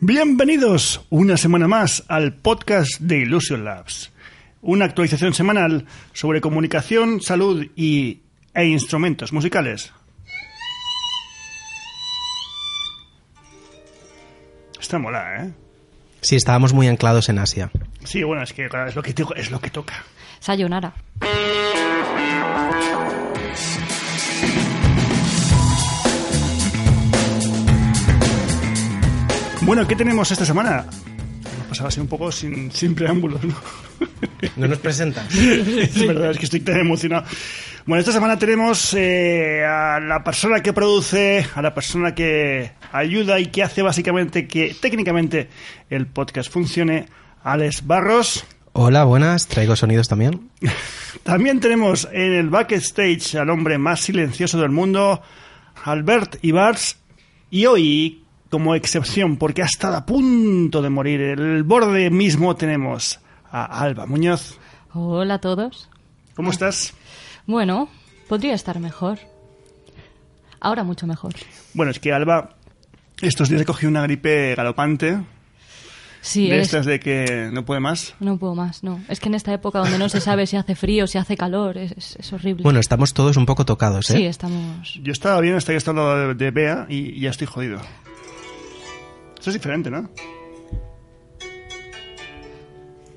Bienvenidos una semana más al podcast de Illusion Labs, una actualización semanal sobre comunicación, salud y, e instrumentos musicales. Está mola, ¿eh? Sí, estábamos muy anclados en Asia. Sí, bueno, es que es lo que, es lo que toca. Sayonara. Bueno, ¿qué tenemos esta semana? Hemos pasado así un poco sin, sin preámbulos, ¿no? ¿No nos presentas? es verdad, es que estoy tan emocionado. Bueno, esta semana tenemos eh, a la persona que produce, a la persona que ayuda y que hace básicamente que técnicamente el podcast funcione, Alex Barros. Hola, buenas. Traigo sonidos también. También tenemos en el backstage al hombre más silencioso del mundo, Albert Ibars. Y hoy, como excepción, porque ha estado a punto de morir, el borde mismo tenemos a Alba Muñoz. Hola a todos. ¿Cómo estás? Bueno, podría estar mejor. Ahora mucho mejor. Bueno, es que Alba estos días he cogido una gripe galopante. Sí, de es- estas de que no puede más. no puedo más, no. Es que en esta época donde no se sabe si hace frío, si hace calor, es, es- es horrible. Bueno, estamos todos un poco tocados, ¿eh? sí, estamos... Yo estaba bien hasta que he estado de, de Bea y, y ya estoy jodido. Eso es diferente, ¿no?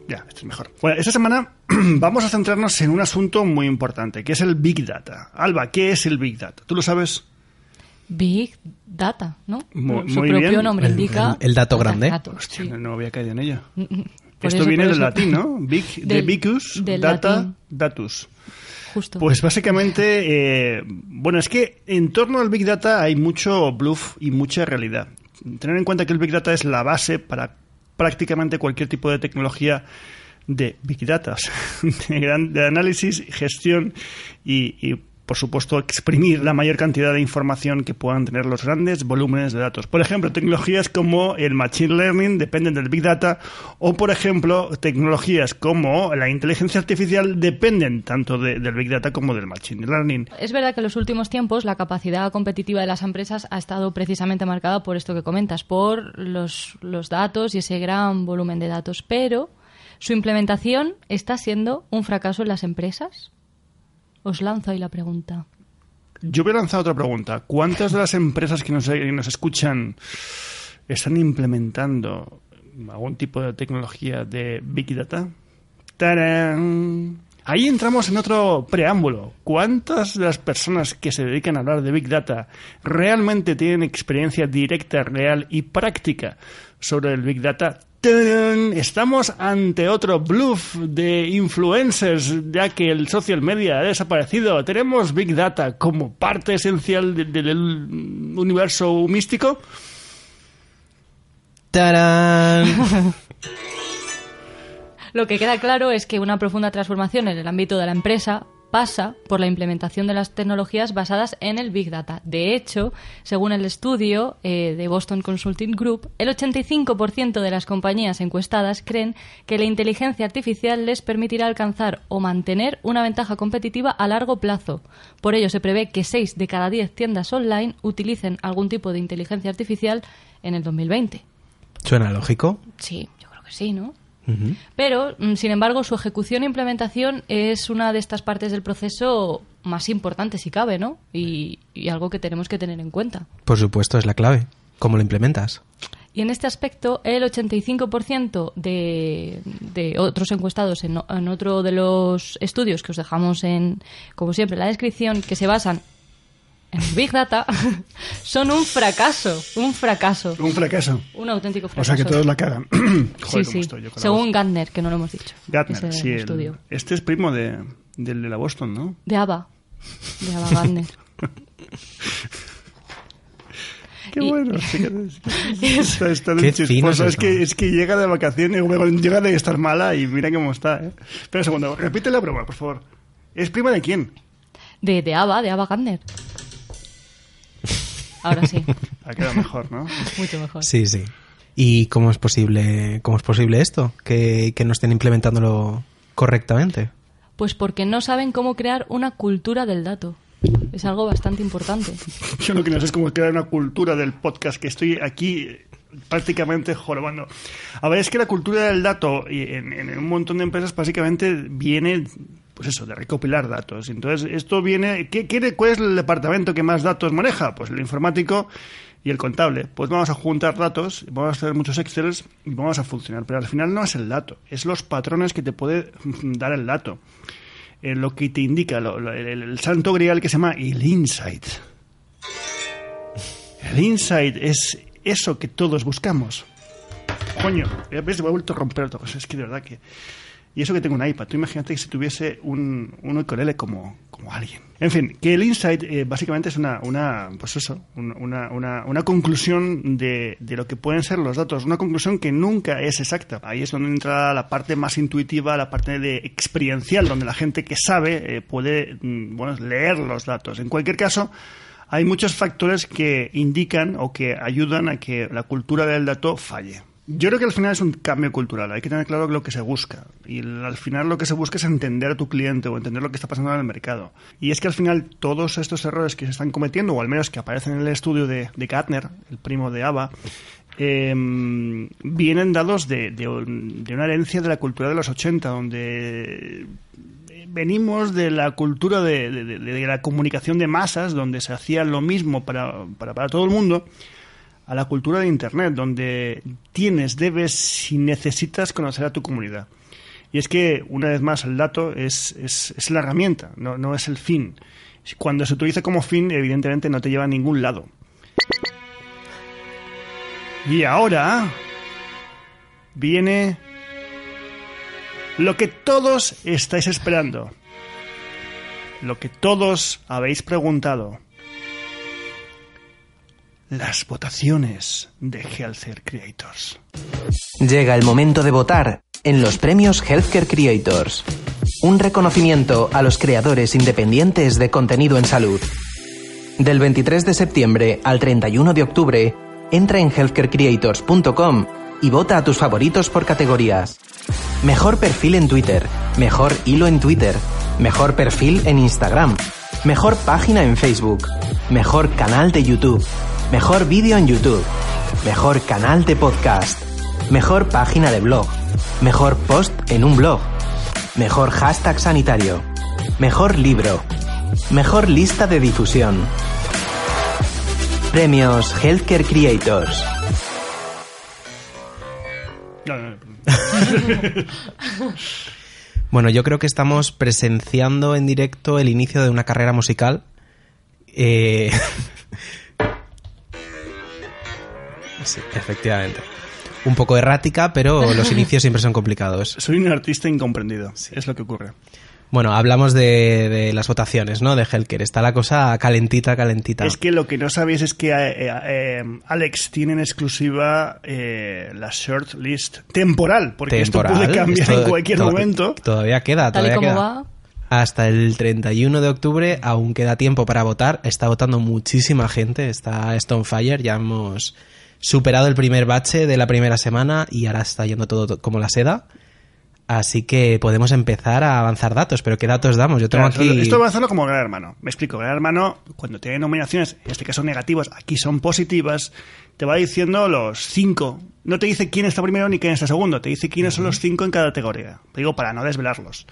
Ya, esto es mejor. Bueno, esta semana vamos a centrarnos en un asunto muy importante, que es el Big Data. Alba, ¿qué es el Big Data? ¿Tú lo sabes? Big Data, ¿no? Mu- Su muy propio bien. nombre El- indica... el- el dato grande. dato, Hostia, sí. no, no había caído en ello. Por Esto eso, viene del eso. latín, ¿no? Big, de Del- Vicus, del Data, latín. Datus. Justo. Pues básicamente, eh, bueno, es que en torno al Big Data hay mucho bluff y mucha realidad. Tener en cuenta que el Big Data es la base para prácticamente cualquier tipo de tecnología de Big Data, de análisis, gestión y, y, por supuesto, exprimir la mayor cantidad de información que puedan tener los grandes volúmenes de datos. Por ejemplo, tecnologías como el Machine Learning dependen del Big Data o, por ejemplo, tecnologías como la inteligencia artificial dependen tanto de- del Big Data como del Machine Learning. Es verdad que en los últimos tiempos la capacidad competitiva de las empresas ha estado precisamente marcada por esto que comentas, por los, los datos y ese gran volumen de datos, pero su implementación está siendo un fracaso en las empresas. Os lanzo ahí la pregunta. Yo voy a lanzar otra pregunta. ¿Cuántas de las empresas que nos, escuchan están implementando algún tipo de tecnología de Big Data? ¡Tarán! Ahí entramos en otro preámbulo. ¿Cuántas de las personas que se dedican a hablar de Big Data realmente tienen experiencia directa, real y práctica sobre el Big Data? ¡Tarán! Estamos ante otro bluff de influencers, ya que el social media ha desaparecido. ¿Tenemos Big Data como parte esencial de- del universo místico? ¡Tarán! Lo que queda claro es que una profunda transformación en el ámbito de la empresa pasa por la implementación de las tecnologías basadas en el Big Data. De hecho, según el estudio eh, de Boston Consulting Group, el 85% de las compañías encuestadas creen que la inteligencia artificial les permitirá alcanzar o mantener una ventaja competitiva a largo plazo. Por ello, se prevé que 6 de cada 10 tiendas online utilicen algún tipo de inteligencia artificial en el 2020. ¿Suena lógico? Sí, yo creo que sí, ¿no? Pero, mm, sin embargo, su ejecución e implementación es una de estas partes del proceso más importantes, si cabe, ¿no? Y, y algo que tenemos que tener en cuenta. Por supuesto, es la clave. ¿Cómo lo implementas? Y en este aspecto, el 85% de, de otros encuestados en, en otro de los estudios que os dejamos en, como siempre, en la descripción, que se basan en Big Data, son un fracaso, un fracaso, Un fracaso. un auténtico O fracaso. sea que todos la cagan. Joder, sí, cómo sí. estoy yo con la Según. Gartner, que no lo hemos dicho. Gartner, sí. el- estudio. este es primo de, del de la Boston, ¿no? De ABBA. De ABBA Gardner. Qué Y- bueno. sí que- Está, está de Qué chisposo. fino es que, es que llega de vacaciones, llega de estar mala y mira cómo está. ¿eh? Espera un segundo, repite la broma, por favor. ¿Es prima de quién? De, de Ava, de Ava Gardner. Ahora sí, Ha quedado mejor, ¿no? mucho mejor. Sí, sí. ¿Y cómo es posible, cómo es posible esto? Que, que no estén implementándolo correctamente. Pues porque no saben cómo crear una cultura del dato. Es algo bastante importante. Yo lo que no sé es cómo crear una cultura del podcast, que estoy aquí prácticamente jorobando. A ver, es que la cultura del dato y en, en un montón de empresas básicamente viene, pues eso, de recopilar datos. Entonces, esto viene... ¿qué, ¿Cuál es el departamento que más datos maneja? Pues el informático y el contable. Pues vamos a juntar datos, vamos a hacer muchos Excels y vamos a funcionar. Pero al final no es el dato, es los patrones que te puede dar el dato. Eh, lo que te indica, el santo grial que se llama el insight. El insight es eso que todos buscamos. Coño, ya ves, me he vuelto a romper todo. Es que de verdad que... Y eso que tengo un iPad. Tú imagínate que si tuviese un, un como, como alguien. En fin, que el insight eh, básicamente es una, una pues eso, un- una, una, una conclusión de, de lo que pueden ser los datos. Una conclusión que nunca es exacta. Ahí es donde entra la parte más intuitiva, la parte de experiencial, donde la gente que sabe eh, puede mm, bueno, leer los datos. En cualquier caso, hay muchos factores que indican o que ayudan a que la cultura del dato falle. Yo creo que al final es un cambio cultural, hay que tener claro lo que se busca. Y al final lo que se busca es entender a tu cliente o entender lo que está pasando en el mercado. Y es que al final todos estos errores que se están cometiendo, o al menos que aparecen en el estudio de, de Gartner, el primo de Ava, eh, vienen dados de, de un- de una herencia de la cultura de los 80, donde venimos de la cultura de- de la comunicación de masas, donde se hacía lo mismo para, para, para todo el mundo, a la cultura de Internet, donde tienes, debes y necesitas conocer a tu comunidad. Y es que, una vez más, el dato es, es, es la herramienta, no, no es el fin. Cuando se utiliza como fin, evidentemente no te lleva a ningún lado. Y ahora viene lo que todos estáis esperando. Lo que todos habéis preguntado. Las votaciones de Healthcare Creators. Llega el momento de votar en los premios Healthcare Creators. Un reconocimiento a los creadores independientes de contenido en salud. Del 23 de septiembre al 31 de octubre, entra en healthcarecreators.com y vota a tus favoritos por categorías. Mejor perfil en Twitter, mejor hilo en Twitter, mejor perfil en Instagram, mejor página en Facebook, mejor canal de YouTube, mejor vídeo en YouTube, mejor canal de podcast, mejor página de blog, mejor post en un blog, mejor hashtag sanitario, mejor libro, mejor lista de difusión. Premios Healthcare Creators. No, no, no. Bueno, yo creo que estamos presenciando en directo el inicio de una carrera musical. Eh, sí, efectivamente. Un poco errática, pero los inicios siempre son complicados. Soy un artista incomprendido. Es lo que ocurre. Bueno, hablamos de, de las votaciones, ¿no? De Helker. Está la cosa calentita, calentita. Es que lo que no sabéis es que eh, eh, Alex tiene en exclusiva eh, la short list temporal, porque Temporal, esto puede cambiar esto en cualquier to- momento. Todavía queda, Tal y todavía como queda. va, Hasta el 31 de octubre aún queda tiempo para votar. Está votando muchísima gente. Está Stonefire. Ya hemos superado el primer bache de la primera semana y ahora está yendo todo to- como la seda. Así que podemos empezar a avanzar datos. Pero ¿qué datos damos? Yo tengo Claro, aquí... Esto va a hacerlo como Gran Hermano. Me explico. Gran Hermano, cuando tiene nominaciones, en este caso negativas, aquí son positivas, te va diciendo los cinco. No te dice quién está primero ni quién está segundo. Te dice quiénes son los cinco en cada categoría. Te digo para no desvelarlos.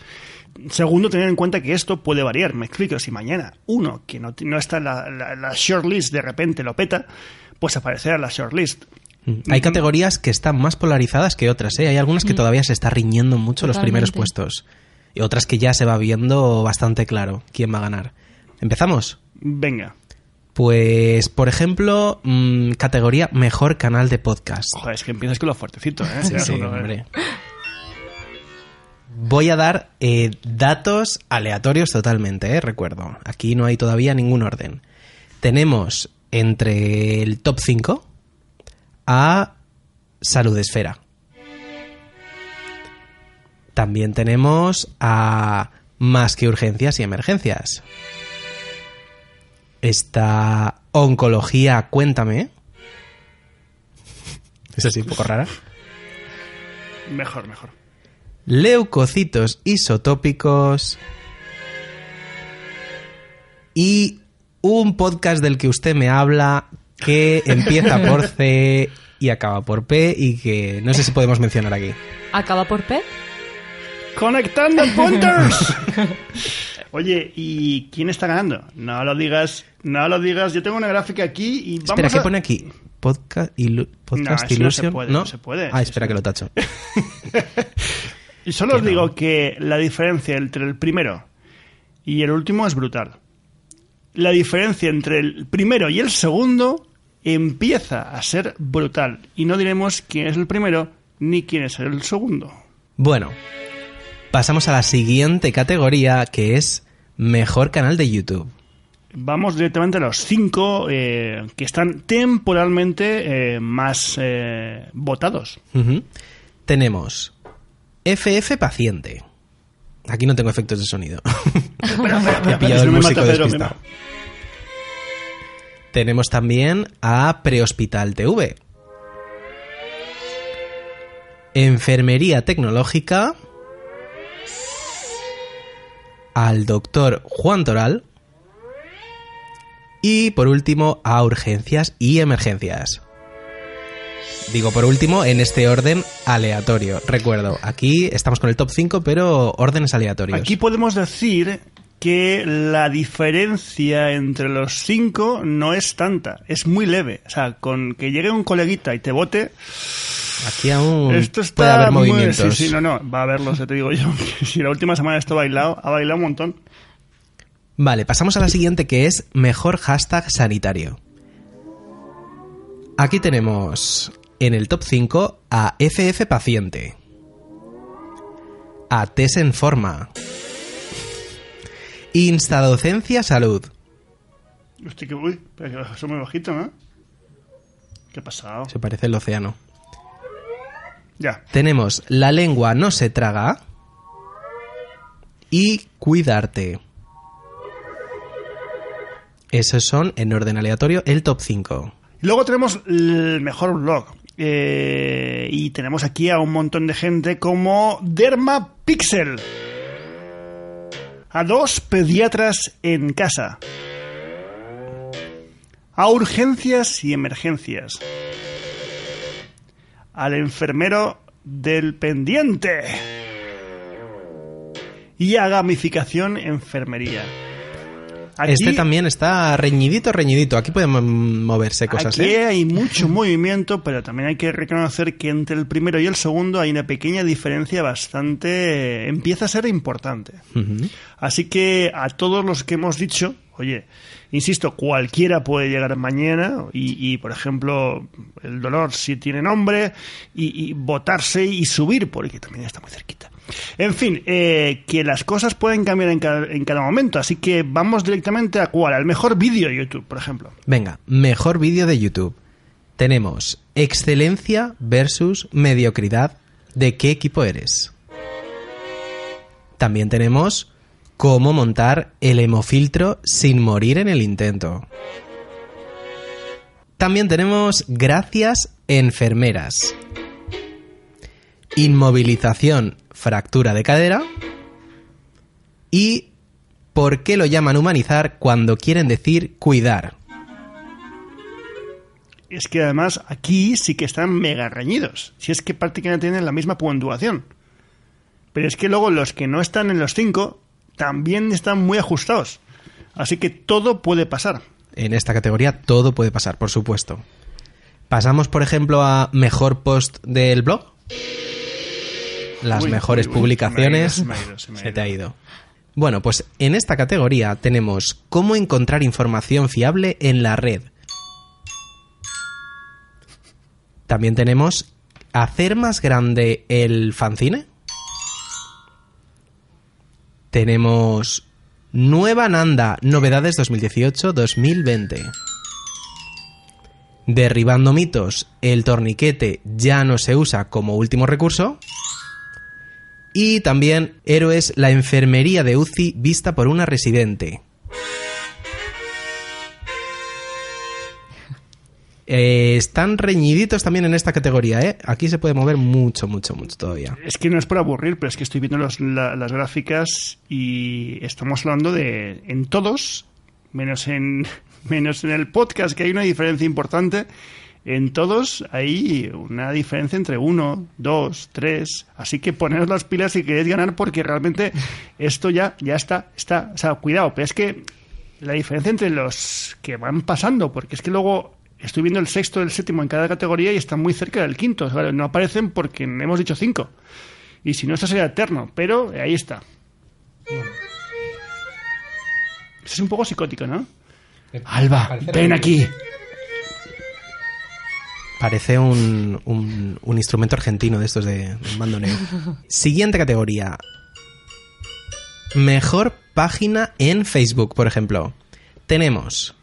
Segundo, tener en cuenta que esto puede variar. Me explico. Si mañana uno que no, no está en la, la, la shortlist de repente lo peta, pues aparecerá en la shortlist. Mm. Hay categorías que están más polarizadas que otras, ¿eh? Hay algunas que todavía se está riñendo mucho los primeros puestos. Y otras que ya se va viendo bastante claro quién va a ganar. ¿Empezamos? Venga. Pues, por ejemplo, mm, categoría Mejor Canal de Podcast. Joder, es que empiezas con lo fuertecito, ¿eh? Sí, Ya sí, solo, hombre. Voy a dar eh, datos aleatorios totalmente, ¿eh? recuerdo. Aquí no hay todavía ningún orden. Tenemos entre el top 5 a Salud Esfera. También tenemos a Más que Urgencias y Emergencias. Está Oncología Cuéntame. Es así, un poco rara. Mejor, mejor. Leucocitos isotópicos. Y un podcast del que usted me habla que empieza por C y acaba por P y que no sé si podemos mencionar aquí. ¿Acaba por P? ¡Conectando punters! Oye, ¿y quién está ganando? No lo digas, no lo digas. Yo tengo una gráfica aquí y vamos Espera, ¿qué a- pone aquí? Podcast, ilu- podcast no se puede, no se puede. Ah, espera que lo tacho. Y solo os digo que la diferencia entre el primero y el último es brutal. La diferencia entre el primero y el segundo empieza a ser brutal. Y no diremos quién es el primero ni quién es el segundo. Bueno, pasamos a la siguiente categoría que es Mejor canal de YouTube. Vamos directamente a los cinco eh, que están temporalmente eh, más eh, votados. Tenemos FF Paciente. Aquí no tengo efectos de sonido. Pillado el músico despistado. Tenemos también a Prehospital TV. Enfermería Tecnológica. Al doctor Juan Toral. Y por último a Urgencias y Emergencias. Digo por último en este orden aleatorio. Recuerdo, aquí estamos con el top 5, pero órdenes aleatorios. Aquí podemos decir que la diferencia entre los cinco no es tanta, es muy leve. O sea, con que llegue un coleguita y te vote, Aquí aún esto está puede haber muy- movimientos. Sí, sí, no, no, va a haberlos, te digo yo. si la última semana esto ha bailado, ha bailado un montón. Vale, pasamos a la siguiente que es mejor hashtag sanitario. Aquí tenemos en el top 5 a FF Paciente, a TES en Forma, Instadocencia Salud, Hostia, que uy, pero que muy bajito, ¿no? ¿Qué ha pasado? se parece el océano. Ya. Tenemos La lengua no se traga y Cuidarte. Esos son, en orden aleatorio, el top 5. Y luego tenemos el mejor blog. Eh, y tenemos aquí a un montón de gente como Derma Pixel. A dos pediatras en casa. A urgencias y emergencias. Al enfermero del pendiente. Y a gamificación enfermería. Aquí- Este también está reñidito, reñidito. Aquí pueden moverse cosas, Aquí ¿eh? hay mucho movimiento, pero también hay que reconocer que entre el primero y el segundo hay una pequeña diferencia bastante... empieza a ser importante. Así que a todos los que hemos dicho, oye, insisto, cualquiera puede llegar mañana y, por ejemplo, el dolor si tiene nombre y, y votarse y subir, porque también está muy cerquita. En fin, eh, que las cosas pueden cambiar en cada, en cada momento, así que vamos directamente a cuál, al mejor vídeo de YouTube, por ejemplo. Venga, mejor vídeo de YouTube. Tenemos excelencia versus mediocridad. ¿De qué equipo eres? También tenemos cómo montar el hemofiltro sin morir en el intento. También tenemos gracias enfermeras. Inmovilización, fractura de cadera. Y por qué lo llaman humanizar cuando quieren decir cuidar. Es que además aquí sí que están mega reñidos. Si es que prácticamente tienen la misma puntuación. Pero es que luego los que no están en los cinco también están muy ajustados. Así que todo puede pasar. En esta categoría todo puede pasar, por supuesto. Pasamos, por ejemplo, a mejor post del blog. Las Uy, mejores uy, uy, publicaciones. se me ha ido, se me ha ido, se me ha Se te ha ido. Bueno, pues en esta categoría tenemos cómo encontrar información fiable en la red. También tenemos hacer más grande el fanzine. Tenemos Nueva Nanda, novedades 2018-2020. Derribando mitos, el torniquete ya no se usa como último recurso. Y también Héroes, la enfermería de UCI vista por una residente. Eh, están reñiditos también en esta categoría, ¿eh? Aquí se puede mover mucho, mucho, mucho todavía. Es que no es por aburrir, pero es que estoy viendo los- la- las gráficas y estamos hablando de en todos, menos en menos en el podcast, que hay una diferencia importante. En todos hay una diferencia entre uno, dos, tres. Así que poneros las pilas si queréis ganar, porque realmente esto ya, ya está, está. O sea, cuidado, pero es que la diferencia entre los que van pasando, porque es que luego estoy viendo el sexto y el séptimo en cada categoría y están muy cerca del quinto. O sea, no aparecen porque hemos dicho cinco. Y si no, esto sería eterno, pero ahí está. Es un poco psicótico, ¿no? Alba, ven aquí. Parece un, un- un instrumento argentino de estos de, de bandoneo. Siguiente categoría. Mejor página en Facebook, por ejemplo. Tenemos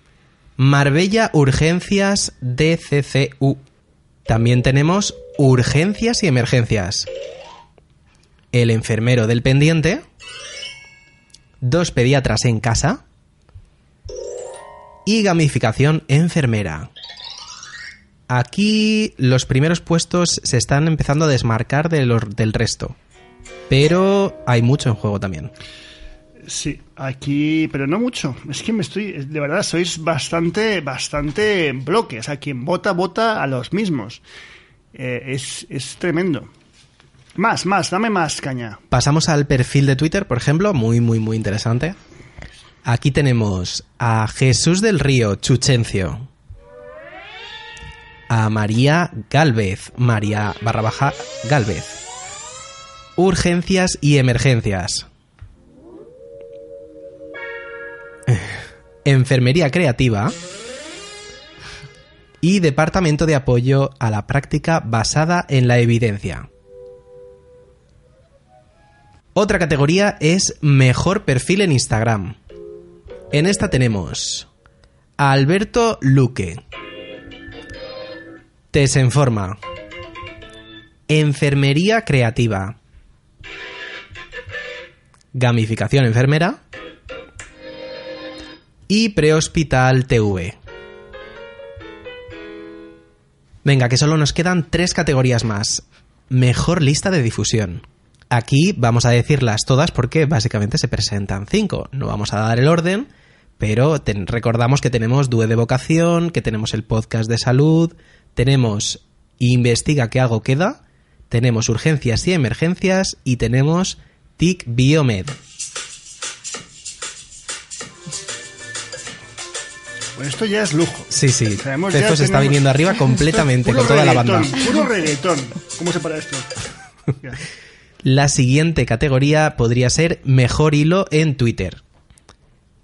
Marbella Urgencias DCCU. También tenemos Urgencias y Emergencias. El enfermero del pendiente. Dos pediatras en casa. Y gamificación enfermera. Aquí los primeros puestos se están empezando a desmarcar del resto. Pero hay mucho en juego también. Sí, aquí, pero no mucho. Es que me estoy, de verdad, sois bastante, bastante en bloque. O sea, quien vota, vota a los mismos. Eh, es, es tremendo. Más, más, dame más caña. Pasamos al perfil de Twitter, por ejemplo, muy, muy, muy interesante. Aquí tenemos a Jesús del Río Chuchencio. A María Galvez, María barra baja Galvez. Urgencias y emergencias. Enfermería creativa. Y Departamento de Apoyo a la Práctica basada en la evidencia. Otra categoría es Mejor perfil en Instagram. En esta tenemos Alberto Luque. Desenforma. Enfermería creativa. Gamificación enfermera. Y Prehospital TV. Venga, que solo nos quedan tres categorías más. Mejor lista de difusión. Aquí vamos a decirlas todas porque básicamente se presentan cinco. No vamos a dar el orden, pero recordamos que tenemos Due de Vocación, que tenemos el podcast de salud, tenemos Investiga que algo queda, tenemos Urgencias y Emergencias y tenemos TIC Biomed. Esto ya es lujo. Sí, sí, Pezo se está tenemos- viniendo arriba completamente con toda la banda. Puro reggaetón. ¿Cómo se para esto? Ya. La siguiente categoría podría ser Mejor Hilo en Twitter.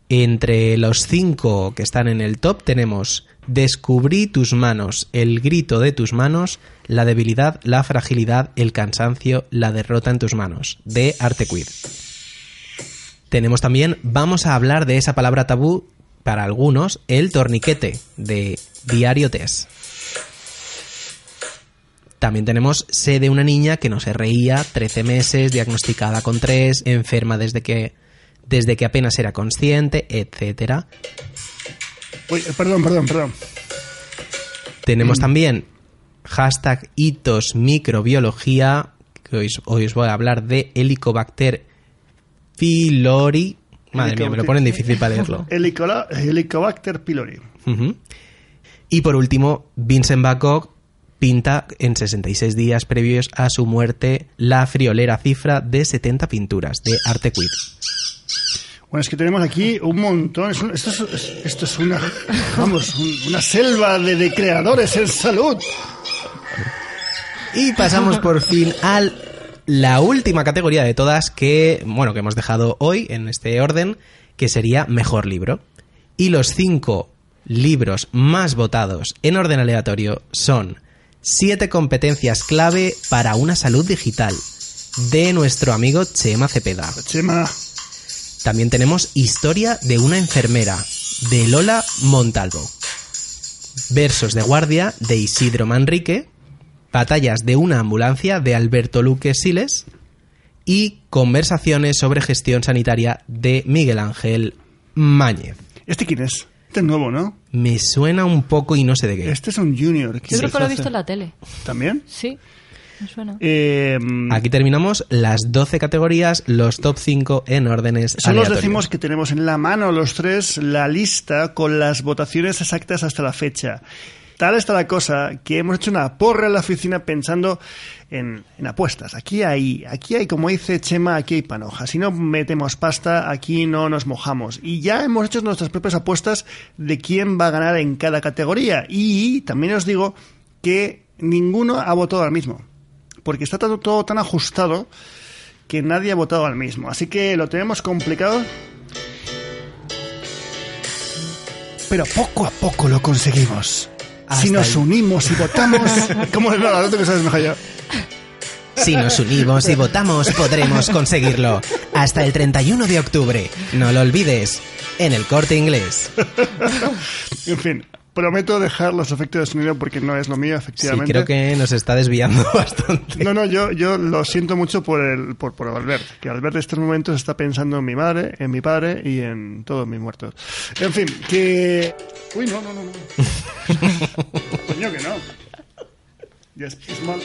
Entre los cinco que están en el top tenemos Descubrí tus manos, el grito de tus manos, la debilidad, la fragilidad, el cansancio, la derrota en tus manos, de Arte Queer. Tenemos también Vamos a hablar de esa palabra tabú, para algunos, el torniquete, de Diario Tess. También tenemos Sé de una niña que no se reía, 13 meses, diagnosticada con 3, enferma desde que, desde que apenas era consciente, etc. Uy, perdón, perdón, perdón. Tenemos también hashtag hitos microbiología, que hoy, os- hoy os voy a hablar de Helicobacter pylori. Madre mía, me lo ponen difícil para leerlo. Helicobacter pylori. Y por último, Vincent Van Gogh pinta en 66 días previos a su muerte la friolera cifra de 70 pinturas de arte queer. Bueno, es que tenemos aquí un montón. Es un- esto, es, esto es una, vamos, un- una selva de, de creadores en salud. Y pasamos por fin a la última categoría de todas que, bueno, que hemos dejado hoy en este orden, que sería mejor libro. Y los cinco libros más votados en orden aleatorio son Siete competencias clave para una salud digital de nuestro amigo Chema Cepeda. Chema, También tenemos Historia de una enfermera de Lola Montalvo. Versos de guardia de Isidro Manrique, Batallas de una ambulancia de Alberto Luque Siles y Conversaciones sobre gestión sanitaria de Miguel Ángel Máñez. ¿Este quién es? Este es nuevo, ¿no? Me suena un poco y no sé de qué. Este es un junior. Yo ¿Quién creo que lo he visto en la tele. ¿También? Sí, me suena. Eh, Aquí terminamos las 12 categorías, los top 5 en órdenes Solo os decimos que tenemos en la mano los tres la lista con las votaciones exactas hasta la fecha. Tal está la cosa que hemos hecho una porra en la oficina pensando en, en apuestas. Aquí hay, aquí hay, como dice Chema, aquí hay panoja. Si no metemos pasta, aquí no nos mojamos. Y ya hemos hecho nuestras propias apuestas de quién va a ganar en cada categoría. Y también os digo que ninguno ha votado al mismo. Porque está todo, todo tan ajustado que nadie ha votado al mismo. Así que lo tenemos complicado. Pero poco a poco lo conseguimos. Si Hasta nos ahí. unimos y votamos. ¿Cómo es nada? tú que sabes mejor yo. Si nos unimos y votamos, podremos conseguirlo. Hasta el 31 de octubre. No lo olvides. En el corte inglés. En fin, prometo dejar los efectos de sonido porque no es lo mío, Sí, efectivamente. creo que nos está desviando bastante. No, no, yo, yo lo siento mucho por, el, por, por Albert, que Albert en estos momentos está pensando en mi madre, en mi padre y en todos mis muertos. En fin, que... Uy, no, no, no, no. Coño, que no. Ya es, es mal.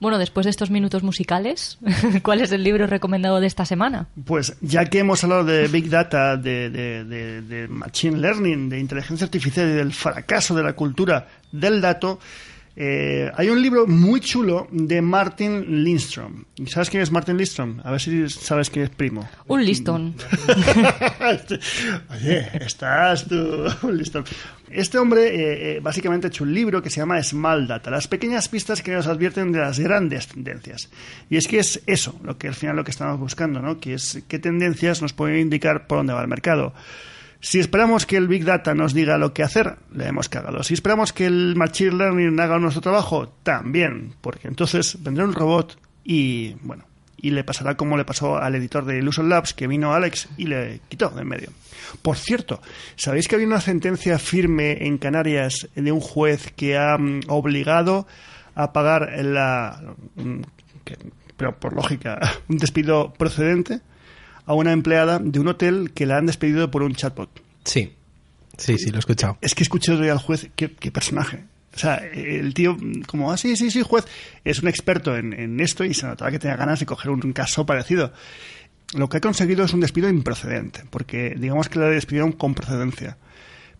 Bueno, después de estos minutos musicales, ¿cuál es el libro recomendado de esta semana? Pues ya que hemos hablado de Big Data, de, de- de- de Machine Learning, de inteligencia artificial y del fracaso de la cultura del dato, eh, hay un libro muy chulo de Martin Lindstrom. ¿Y ¿Sabes quién es Martin Lindstrom? A ver si sabes quién es primo. Un listón. Oye, estás tú, listo. Este hombre eh, eh, básicamente ha hecho un libro que se llama Small Data, las pequeñas pistas que nos advierten de las grandes tendencias. Y es que es eso, lo que al final lo que estamos buscando, ¿no? Que es qué tendencias nos pueden indicar por dónde va el mercado. Si esperamos que el Big Data nos diga lo que hacer, le hemos cagado. Si esperamos que el Machine Learning haga nuestro trabajo, también, porque entonces vendrá un robot y, bueno, y le pasará como le pasó al editor de Illusion Labs, que vino Alex y le quitó de en medio. Por cierto, ¿sabéis que había una sentencia firme en Canarias de un juez que ha mm, obligado a pagar la, mm, que- pero por lógica, un despido procedente a una empleada de un hotel que la han despedido por un chatbot? Sí. Sí, sí, lo he escuchado. Es que escuché día al juez, qué, qué personaje. O sea, el tío, como, ah, sí, sí, sí, juez, es un experto en, en esto y se notaba que tenía ganas de coger un caso parecido. Lo que ha conseguido es un despido improcedente, porque digamos que le despidieron con procedencia.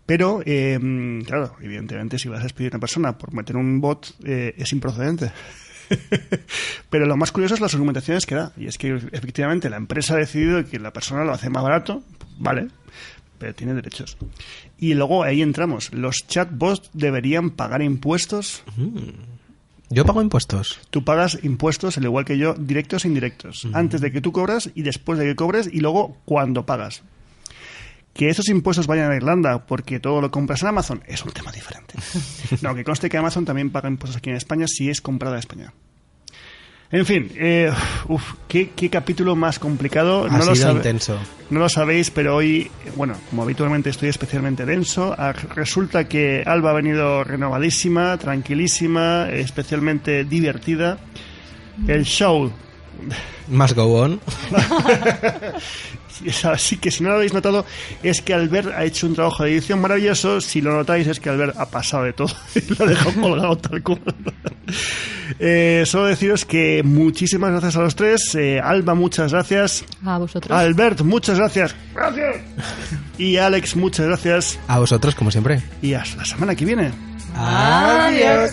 Pero, eh, claro, evidentemente, si vas a despedir a una persona por meter un bot, eh, es improcedente. Pero lo más curioso es las argumentaciones que da. Y es que efectivamente la empresa ha decidido que la persona lo hace más barato, vale, pero tiene derechos. Y luego ahí entramos. ¿Los chatbots deberían pagar impuestos? Yo pago impuestos. Tú pagas impuestos, al igual que yo, directos e indirectos. Antes de que tú cobras y después de que cobres y luego cuando pagas. Que esos impuestos vayan a Irlanda porque todo lo compras en Amazon es un tema diferente. No, que conste que Amazon también paga impuestos aquí en España si es comprada en España. En fin, eh, uf, ¿qué, qué capítulo más complicado. Ha no lo sido sabe- intenso. no lo sabéis, pero hoy, bueno, como habitualmente estoy especialmente denso, ah, resulta que Alba ha venido renovadísima, tranquilísima, especialmente divertida. El show. Más go on. Así que si no lo habéis notado, es que Albert ha hecho un trabajo de edición maravilloso. Si lo notáis, es que Albert ha pasado de todo y lo ha dejado colgado tal cual. Eh, solo deciros que muchísimas gracias a los tres. Eh, Alba, muchas gracias. A vosotros. Albert, muchas gracias. Gracias. Y Alex, muchas gracias. A vosotros, como siempre. Y hasta la semana que viene. Adiós.